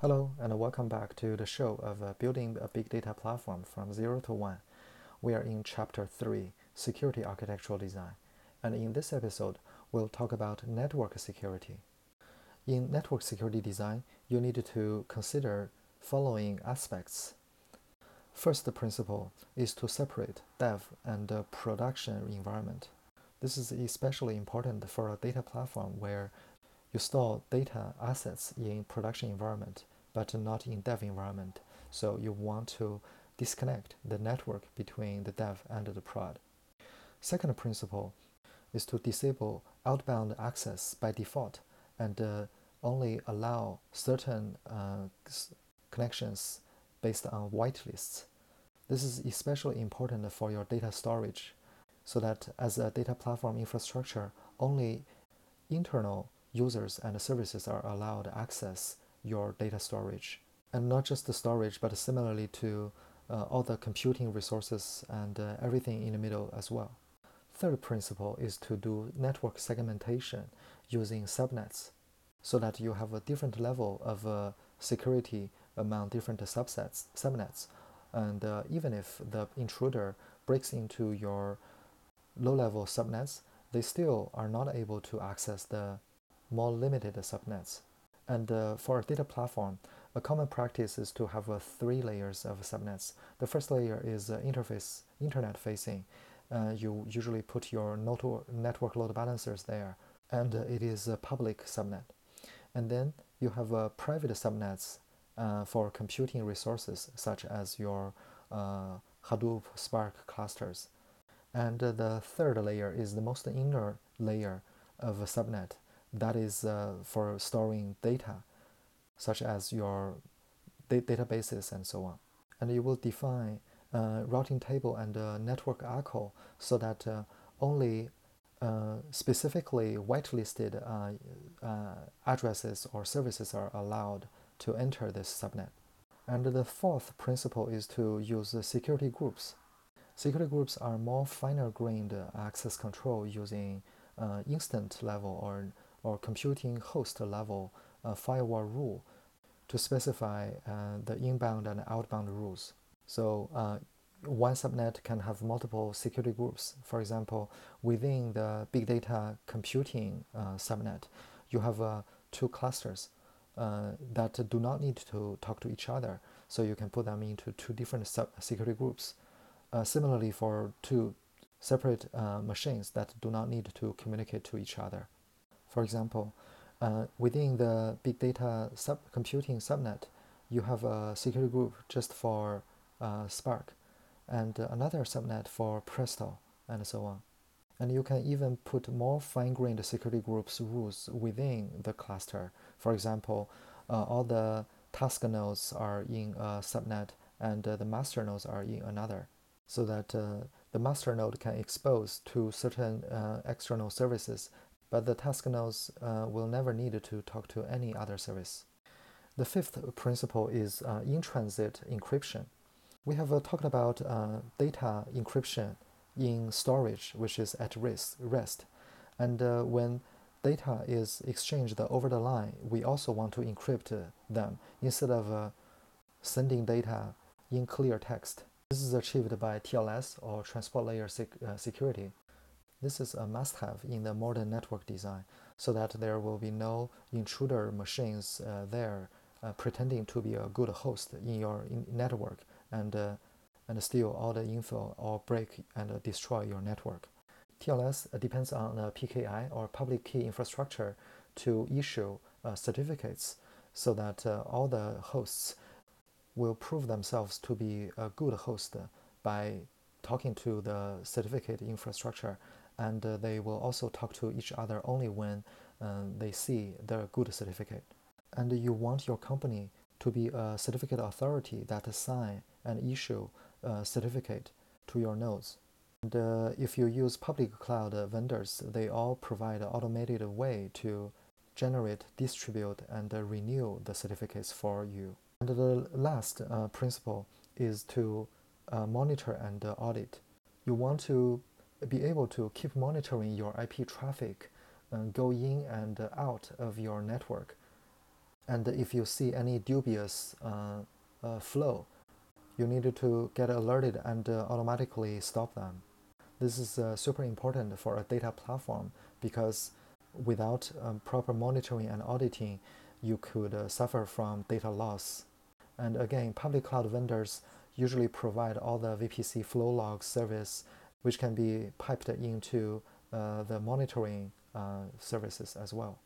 Hello, and welcome back to the show of uh, Building a Big Data Platform from Zero to One. We are in Chapter 3 Security Architectural Design, and in this episode, we'll talk about network security. In network security design, you need to consider following aspects. First principle is to separate dev and uh, production environment. This is especially important for a data platform where you store data assets in production environment, but not in dev environment. So you want to disconnect the network between the dev and the prod. Second principle is to disable outbound access by default and uh, only allow certain uh, connections based on whitelists. This is especially important for your data storage so that as a data platform infrastructure, only internal users and services are allowed access your data storage. And not just the storage, but similarly to uh, all the computing resources and uh, everything in the middle as well. Third principle is to do network segmentation using subnets so that you have a different level of uh, security among different subsets, subnets. And uh, even if the intruder breaks into your low level subnets, they still are not able to access the more limited subnets. And uh, for a data platform, a common practice is to have uh, three layers of subnets. The first layer is uh, interface, internet facing. Uh, you usually put your network load balancers there, and uh, it is a public subnet. And then you have uh, private subnets for computing resources, such as your Hadoop Spark clusters. And the third layer is the most inner layer of a subnet that is uh, for storing data, such as your da- databases and so on. And you will define a routing table and a network ACL so that uh, only uh, specifically whitelisted uh, uh, addresses or services are allowed to enter this subnet. And the fourth principle is to use security groups. Security groups are more finer grained access control using uh, instant level or or computing host level uh, firewall rule to specify uh, the inbound and outbound rules. So uh, one subnet can have multiple security groups. For example, within the big data computing uh, subnet, you have uh, two clusters uh, that do not need to talk to each other. So you can put them into two different sub security groups. similarly, for two separate machines that do not need to communicate to each other. For example, uh, within the big data sub computing subnet, you have a security group just for uh, Spark and another subnet for Presto and so on. And you can even put more fine-grained security groups rules within the cluster. For example, uh, all the task nodes are in a subnet and uh, the master nodes are in another so that uh, the master node can expose to certain uh, external services but the task nodes uh, will never need to talk to any other service. The fifth principle is uh, in-transit encryption. We have uh, talked about uh, data encryption in storage, which is at risk, rest. And uh, when data is exchanged over the line, we also want to encrypt them instead of uh, sending data in clear text. This is achieved by TLS or transport layer sec security. This is a must-have in the modern network design so that there will be no intruder machines uh, there uh, pretending to be a good host in your in network and, uh, and steal all the info or break and destroy your network. TLS depends on a PKI or public key infrastructure to issue uh, certificates so that uh, all the hosts will prove themselves to be a good host by talking to the certificate infrastructure and uh, they will also talk to each other only when uh, they see the good certificate. And you want your company to be a certificate authority that assign and issue a certificate to your nodes. And uh, if you use public cloud vendors, they all provide an automated way to generate, distribute, and renew the certificates for you. And the last uh, principle is to uh, monitor and audit. You want to be able to keep monitoring your IP traffic uh, go in and out of your network And if you see any dubious uh, uh, flow, you need to get alerted and uh, automatically stop them. This is uh, super important for a data platform because without um, proper monitoring and auditing, you could uh, suffer from data loss. And again, public cloud vendors usually provide all the VPC flow log service, which can be piped into uh, the monitoring uh, services as well.